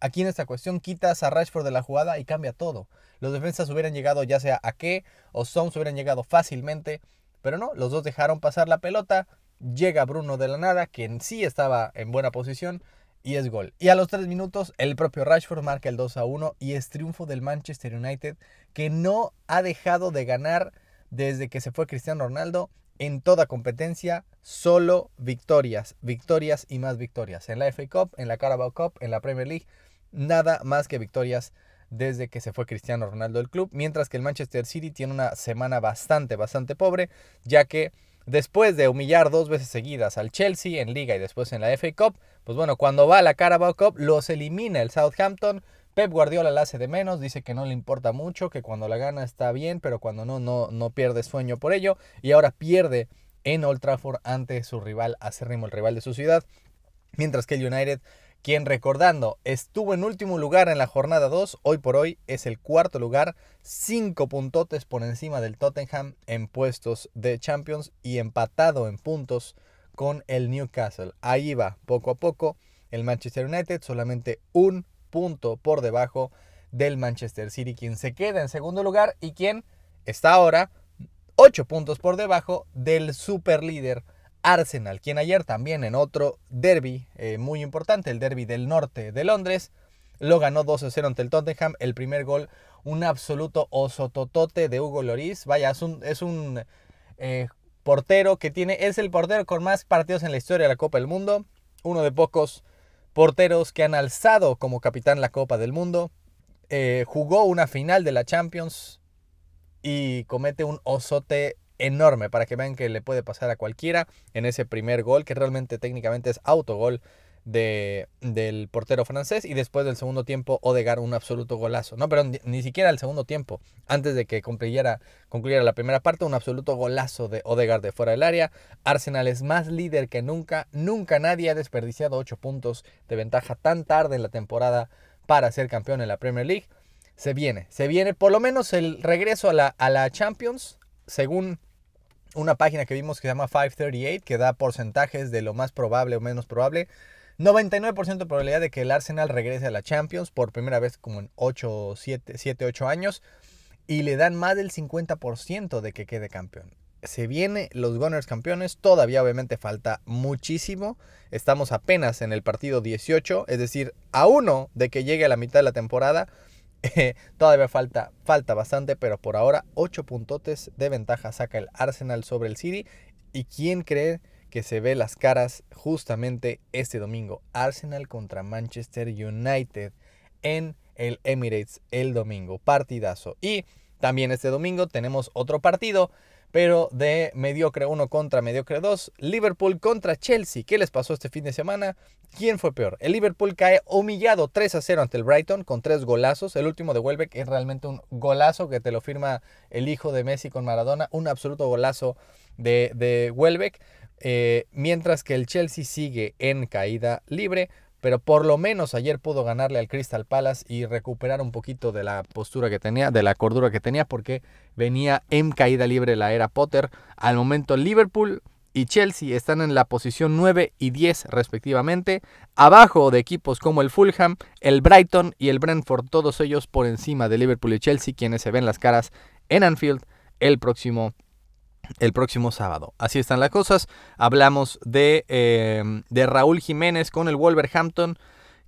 Aquí en esta cuestión quitas a Rashford de la jugada y cambia todo. Los defensas hubieran llegado ya sea a qué o Stones hubieran llegado fácilmente, pero no, los dos dejaron pasar la pelota. Llega Bruno de la nada, quien sí estaba en buena posición, y es gol. Y a los tres minutos, el propio Rashford marca el 2 a 1 y es triunfo del Manchester United, que no ha dejado de ganar desde que se fue Cristiano Ronaldo, en toda competencia, solo victorias, victorias y más victorias. En la FA Cup, en la Carabao Cup, en la Premier League, nada más que victorias desde que se fue Cristiano Ronaldo del club, mientras que el Manchester City tiene una semana bastante, bastante pobre, ya que después de humillar dos veces seguidas al Chelsea en Liga y después en la FA Cup, pues bueno, cuando va a la Carabao Cup los elimina el Southampton. Pep Guardiola la hace de menos, dice que no le importa mucho, que cuando la gana está bien, pero cuando no, no, no pierde sueño por ello. Y ahora pierde en Old Trafford ante su rival acérrimo, el rival de su ciudad. Mientras que el United quien recordando estuvo en último lugar en la jornada 2, hoy por hoy es el cuarto lugar, cinco puntotes por encima del Tottenham en puestos de Champions y empatado en puntos con el Newcastle. Ahí va, poco a poco, el Manchester United solamente un punto por debajo del Manchester City, quien se queda en segundo lugar y quien está ahora ocho puntos por debajo del superlíder Arsenal, quien ayer también en otro derby eh, muy importante, el derby del norte de Londres, lo ganó 2-0 ante el Tottenham. El primer gol, un absoluto osototote de Hugo Loris. Vaya, es un, es un eh, portero que tiene, es el portero con más partidos en la historia de la Copa del Mundo. Uno de pocos porteros que han alzado como capitán la Copa del Mundo. Eh, jugó una final de la Champions y comete un osote enorme para que vean que le puede pasar a cualquiera en ese primer gol, que realmente técnicamente es autogol de, del portero francés. Y después del segundo tiempo, Odegar un absoluto golazo. No, pero ni, siquiera el segundo tiempo, antes de que concluyera, concluyera la primera parte, un absoluto golazo de Odegar de fuera del área. Arsenal es más líder que nunca. Nunca nadie ha desperdiciado 8 puntos de ventaja tan tarde en la temporada para ser campeón en la Premier League. Se viene, se viene por lo menos el regreso a la, a la Champions, según una página que vimos que se llama 538, que da porcentajes de lo más probable o menos probable. 99% de probabilidad de que el Arsenal regrese a la Champions por primera vez como en 8, 7, 7 8 años. Y le dan más del 50% de que quede campeón. Se viene los Gunners campeones. Todavía obviamente falta muchísimo. Estamos apenas en el partido 18. Es decir, a uno de que llegue a la mitad de la temporada. todavía falta, falta bastante, pero por ahora 8 puntotes de ventaja saca el Arsenal sobre el City. ¿Y quién cree que se ve las caras justamente este domingo? Arsenal contra Manchester United en el Emirates el domingo. Partidazo. Y también este domingo tenemos otro partido pero de mediocre 1 contra mediocre 2. Liverpool contra Chelsea. ¿Qué les pasó este fin de semana? ¿Quién fue peor? El Liverpool cae humillado 3 a 0 ante el Brighton con tres golazos. El último de Welbeck es realmente un golazo que te lo firma el hijo de Messi con Maradona. Un absoluto golazo de, de Welbeck. Eh, mientras que el Chelsea sigue en caída libre pero por lo menos ayer pudo ganarle al Crystal Palace y recuperar un poquito de la postura que tenía, de la cordura que tenía, porque venía en caída libre la era Potter. Al momento Liverpool y Chelsea están en la posición 9 y 10 respectivamente, abajo de equipos como el Fulham, el Brighton y el Brentford, todos ellos por encima de Liverpool y Chelsea, quienes se ven las caras en Anfield el próximo el próximo sábado. Así están las cosas. Hablamos de, eh, de Raúl Jiménez con el Wolverhampton,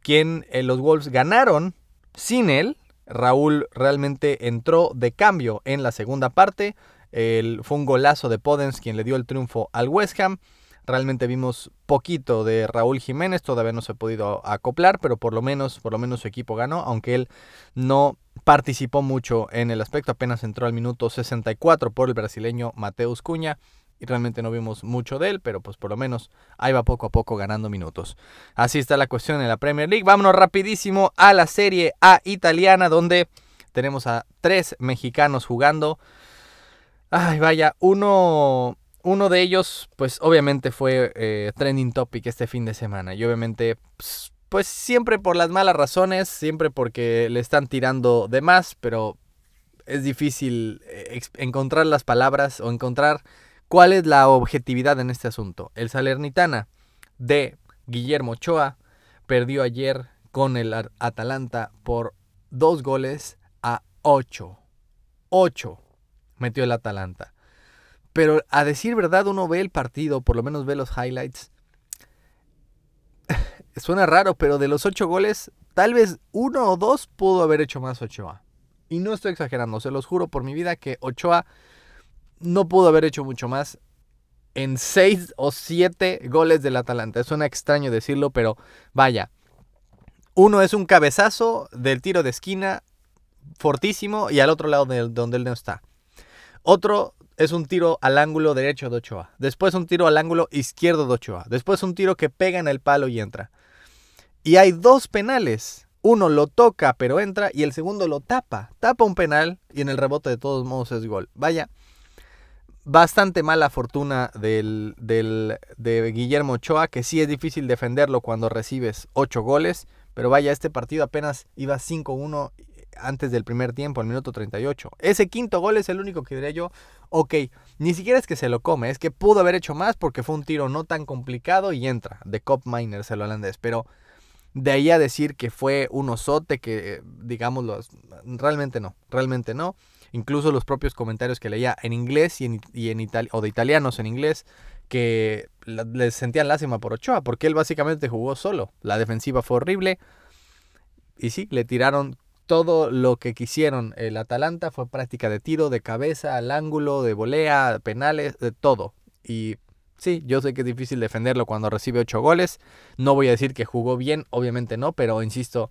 quien eh, los Wolves ganaron sin él. Raúl realmente entró de cambio en la segunda parte. El, fue un golazo de Podens quien le dio el triunfo al West Ham. Realmente vimos poquito de Raúl Jiménez, todavía no se ha podido acoplar, pero por lo menos, por lo menos su equipo ganó, aunque él no participó mucho en el aspecto, apenas entró al minuto 64 por el brasileño Mateus Cuña y realmente no vimos mucho de él, pero pues por lo menos ahí va poco a poco ganando minutos. Así está la cuestión en la Premier League. Vámonos rapidísimo a la Serie A italiana donde tenemos a tres mexicanos jugando. Ay, vaya, uno uno de ellos, pues obviamente fue eh, trending topic este fin de semana. Y obviamente, pues, pues, siempre por las malas razones, siempre porque le están tirando de más, pero es difícil eh, encontrar las palabras o encontrar cuál es la objetividad en este asunto. El Salernitana de Guillermo Ochoa perdió ayer con el Atalanta por dos goles a ocho. Ocho metió el Atalanta. Pero a decir verdad, uno ve el partido, por lo menos ve los highlights. Suena raro, pero de los ocho goles, tal vez uno o dos pudo haber hecho más Ochoa. Y no estoy exagerando, se los juro por mi vida que Ochoa no pudo haber hecho mucho más en 6 o 7 goles del Atalanta. Suena extraño decirlo, pero vaya. Uno es un cabezazo del tiro de esquina fortísimo y al otro lado de donde él no está. Otro es un tiro al ángulo derecho de Ochoa. Después un tiro al ángulo izquierdo de Ochoa. Después un tiro que pega en el palo y entra. Y hay dos penales. Uno lo toca pero entra y el segundo lo tapa. Tapa un penal y en el rebote de todos modos es gol. Vaya, bastante mala fortuna del, de Guillermo Ochoa, que sí es difícil defenderlo cuando recibes ocho goles. Pero vaya, este partido apenas iba 5-1 antes del primer tiempo, al minuto 38. Ese quinto gol es el único que diría yo, ok, ni siquiera es que se lo come, es que pudo haber hecho más porque fue un tiro no tan complicado y entra, de Cop Miners el holandés, pero de ahí a decir que fue un osote, que digámoslo, realmente no, realmente no. Incluso los propios comentarios que leía en inglés y en, y en o de italianos en inglés, que les sentían lástima por Ochoa, porque él básicamente jugó solo. La defensiva fue horrible. Y sí, le tiraron todo lo que quisieron el Atalanta fue práctica de tiro, de cabeza, al ángulo, de volea, penales, de todo. Y sí, yo sé que es difícil defenderlo cuando recibe ocho goles. No voy a decir que jugó bien, obviamente no, pero insisto,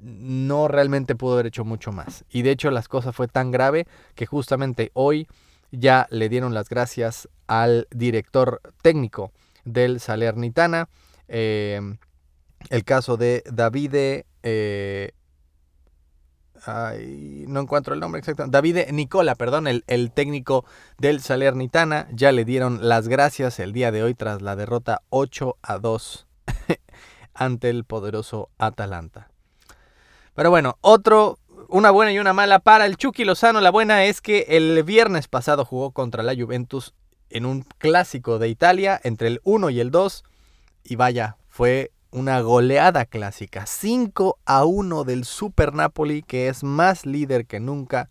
no realmente pudo haber hecho mucho más. Y de hecho las cosas fue tan grave que justamente hoy ya le dieron las gracias al director técnico del Salernitana. Eh, el caso de Davide eh, no encuentro el nombre exacto. David Nicola, perdón, el, el, técnico del Salernitana, ya le dieron las gracias el día de hoy tras la derrota 8 a 2 ante el poderoso Atalanta. Pero bueno, otro, una buena y una mala para el Chucky Lozano. La buena es que el viernes pasado jugó contra la Juventus en un clásico de Italia entre el 1 y el 2. Y vaya, fue una goleada clásica, 5 a 1 del Super Napoli que es más líder que nunca.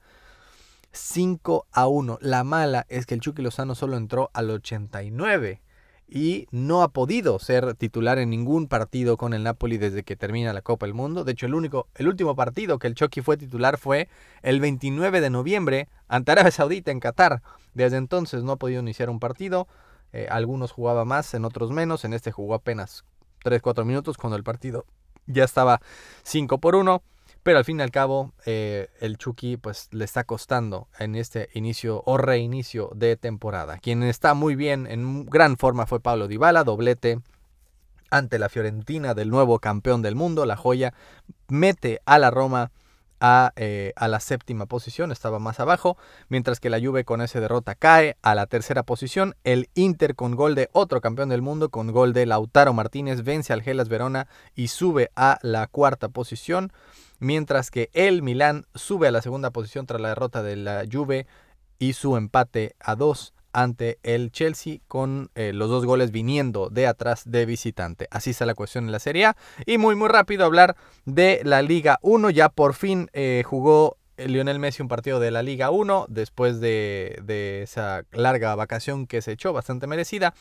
5 a 1. La mala es que el Chucky Lozano solo entró al 89 y no ha podido ser titular en ningún partido con el Napoli desde que termina la Copa del Mundo. De hecho, el único el último partido que el Chucky fue titular fue el 29 de noviembre ante Arabia Saudita en Qatar. Desde entonces no ha podido iniciar un partido. Eh, algunos jugaba más, en otros menos. En este jugó apenas 3-4 minutos cuando el partido ya estaba 5 por 1. Pero al fin y al cabo, eh, el Chucky pues le está costando en este inicio o reinicio de temporada. Quien está muy bien, en gran forma, fue Pablo Dybala, doblete ante la Fiorentina del nuevo campeón del mundo, la joya, mete a la Roma eh, a, la séptima posición, estaba más abajo, mientras que la Juve con esa derrota cae a la tercera posición. El Inter con gol de otro campeón del mundo, con gol de Lautaro Martínez, vence al Gelas Verona y sube a la cuarta posición, mientras que el Milán sube a la segunda posición tras la derrota de la Juve y su empate a dos ante el Chelsea con eh, los dos goles viniendo de atrás de visitante. Así está la cuestión en la Serie A. Y muy muy rápido hablar de la Liga 1. Ya por fin eh, jugó Lionel Messi un partido de la Liga 1 después de, de, esa larga vacación que se echó, bastante merecida.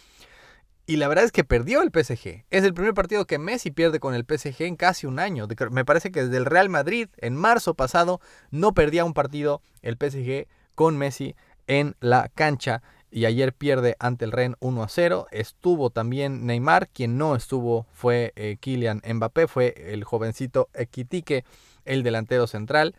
Y la verdad es que perdió el PSG. Es el primer partido que Messi pierde con el PSG en casi un año. Me parece que desde el Real Madrid en marzo pasado no perdía un partido el PSG con Messi en la cancha y ayer pierde ante el Ren 1 a 0. Estuvo también Neymar, quien no estuvo fue eh, Kylian Mbappé, fue el jovencito Equitique, el delantero central.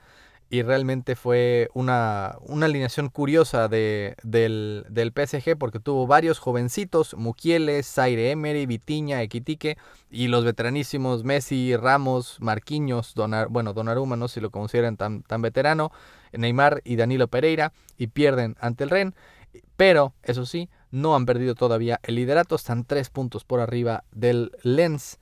Y realmente fue una, una alineación curiosa de, del, del, PSG porque tuvo varios jovencitos, Mukiele, Zaire Emery, Vitiña, Equitique y los veteranísimos Messi, Ramos, Marquinhos, Donar, bueno, Donnarumma, no si lo consideran tan, tan veterano, Neymar y Danilo Pereira y pierden ante el Ren. Pero, eso sí, no han perdido todavía el liderato, están tres puntos por arriba del Lens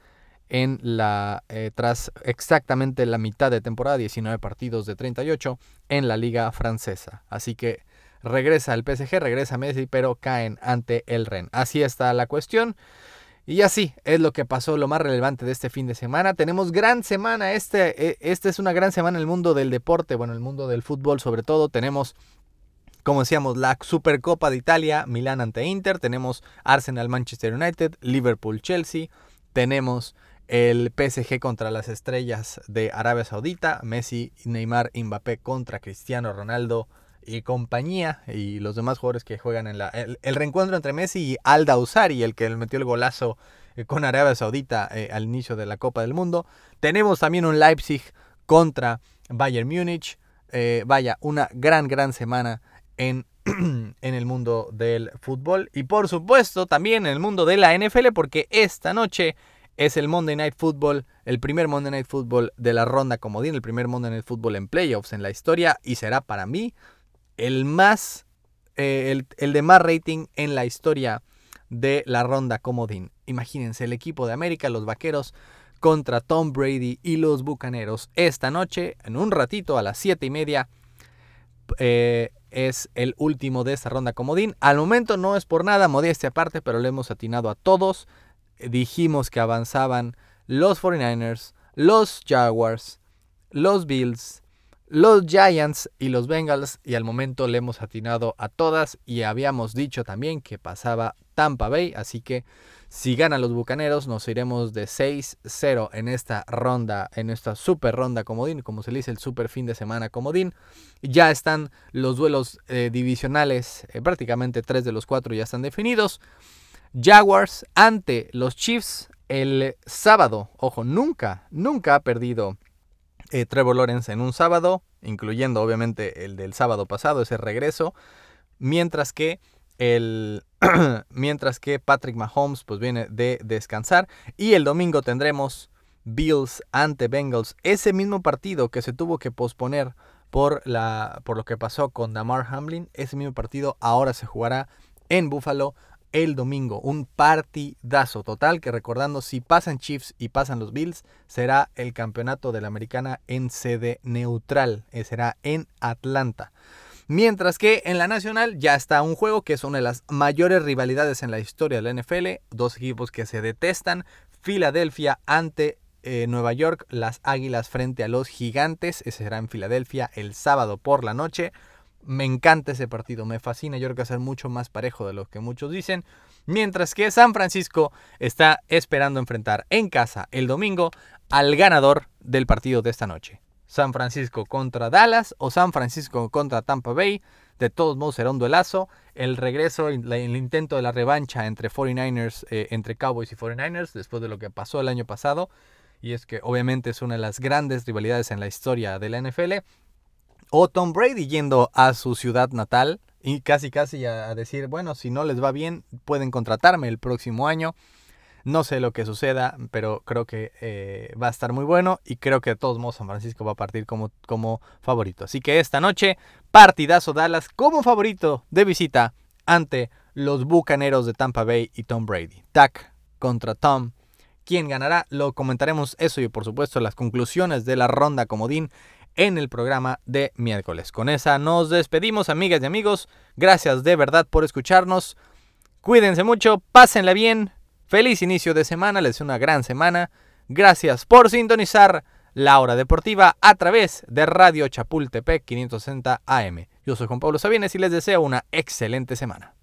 en la eh, tras exactamente la mitad de temporada, 19 partidos de 38 en la liga francesa. Así que regresa el PSG, regresa Messi, pero caen ante el Ren. Así está la cuestión. Y así es lo que pasó, lo más relevante de este fin de semana. Tenemos gran semana, este, e, este es una gran semana en el mundo del deporte, bueno, el mundo del fútbol sobre todo. Tenemos como decíamos, la Supercopa de Italia, Milán ante Inter, tenemos Arsenal Manchester United, Liverpool Chelsea, tenemos el PSG contra las estrellas de Arabia Saudita, Messi, Neymar, Mbappé contra Cristiano Ronaldo y compañía y los demás jugadores que juegan en la, el, reencuentro entre Messi y Alda Usari, el que metió el golazo eh, con Arabia Saudita eh, al inicio de la Copa del Mundo. Tenemos también un Leipzig contra Bayern Múnich. Eh, vaya, una gran, gran semana en, en el mundo del fútbol y por supuesto también en el mundo de la NFL porque esta noche es el Monday Night Football, el primer Monday Night Football de la ronda comodín, el primer Monday Night Football en playoffs en la historia y será para mí el más, eh, el, el, de más rating en la historia de la ronda comodín. Imagínense el equipo de América, los Vaqueros contra Tom Brady y los Bucaneros esta noche, en un ratito a las 7 y media. Eh, es el último de esta ronda comodín. Al momento no es por nada, modestia aparte, pero le hemos atinado a todos dijimos que avanzaban los 49ers, los Jaguars, los Bills, los Giants y los Bengals y al momento le hemos atinado a todas y habíamos dicho también que pasaba Tampa Bay, así que si ganan los Bucaneros nos iremos de 6-0 en esta ronda, en esta super ronda comodín, como se le dice el super fin de semana comodín. Ya están los duelos eh, divisionales, eh, prácticamente tres de los cuatro ya están definidos. Jaguars ante los Chiefs el sábado. Ojo, nunca, nunca ha perdido eh, Trevor Lawrence en un sábado, incluyendo obviamente el del sábado pasado, ese regreso. Mientras que el, mientras que Patrick Mahomes pues viene de descansar. Y el domingo tendremos Bills ante Bengals. Ese mismo partido que se tuvo que posponer por, la, por lo que pasó con Damar Hamlin. Ese mismo partido ahora se jugará en Buffalo el domingo. Un partidazo total que recordando si pasan Chiefs y pasan los Bills será el campeonato de la americana en sede neutral. Eh, será en Atlanta. Mientras que en la nacional ya está un juego que es una de las mayores rivalidades en la historia de la NFL. Dos equipos que se detestan. Filadelfia ante eh, Nueva York. Las Águilas frente a los Gigantes. Ese será en Filadelfia el sábado por la noche. Me encanta ese partido, me fascina. Yo creo que va a ser mucho más parejo de lo que muchos dicen. Mientras que San Francisco está esperando enfrentar en casa el domingo al ganador del partido de esta noche. San Francisco contra Dallas o San Francisco contra Tampa Bay. De todos modos será un duelazo. El regreso, el intento de la revancha entre 49ers, eh, entre Cowboys y 49ers, después de lo que pasó el año pasado. Y es que obviamente es una de las grandes rivalidades en la historia de la NFL. O Tom Brady yendo a su ciudad natal y casi casi a, decir, bueno, si no les va bien, pueden contratarme el próximo año. No sé lo que suceda, pero creo que eh, va a estar muy bueno y creo que de todos modos San Francisco va a partir como, como favorito. Así que esta noche, partidazo Dallas como favorito de visita ante los Bucaneros de Tampa Bay y Tom Brady. Tac contra Tom. ¿Quién ganará? Lo comentaremos eso y por supuesto las conclusiones de la ronda comodín en el programa de miércoles. Con esa nos despedimos, amigas y amigos. Gracias de verdad por escucharnos. Cuídense mucho, pásenla bien. Feliz inicio de semana, les deseo una gran semana. Gracias por sintonizar la hora deportiva a través de Radio Chapultepec 560 AM. Yo soy Juan Pablo Sabines y les deseo una excelente semana.